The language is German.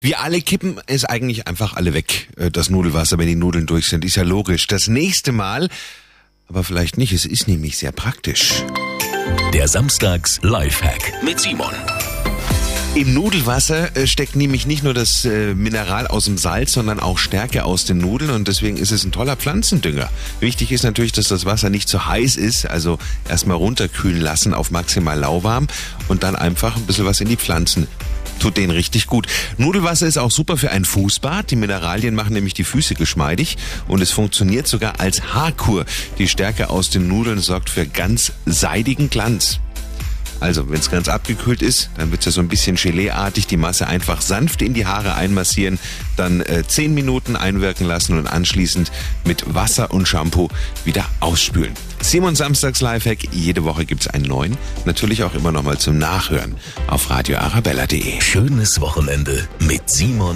Wir alle kippen es eigentlich einfach alle weg, äh, das Nudelwasser, wenn die Nudeln durch sind. Ist ja logisch. Das nächste Mal, aber vielleicht nicht, es ist nämlich sehr praktisch. Der Samstags Lifehack mit Simon. Im Nudelwasser äh, steckt nämlich nicht nur das äh, Mineral aus dem Salz, sondern auch Stärke aus den Nudeln und deswegen ist es ein toller Pflanzendünger. Wichtig ist natürlich, dass das Wasser nicht zu heiß ist, also erstmal runterkühlen lassen auf maximal lauwarm und dann einfach ein bisschen was in die Pflanzen tut denen richtig gut. Nudelwasser ist auch super für ein Fußbad. Die Mineralien machen nämlich die Füße geschmeidig und es funktioniert sogar als Haarkur. Die Stärke aus den Nudeln sorgt für ganz seidigen Glanz. Also, wenn es ganz abgekühlt ist, dann wird es ja so ein bisschen Geleeartig. Die Masse einfach sanft in die Haare einmassieren, dann äh, 10 Minuten einwirken lassen und anschließend mit Wasser und Shampoo wieder ausspülen. Simon Samstags Lifehack, jede Woche gibt's einen neuen. Natürlich auch immer noch mal zum Nachhören auf radioarabella.de. Schönes Wochenende mit Simon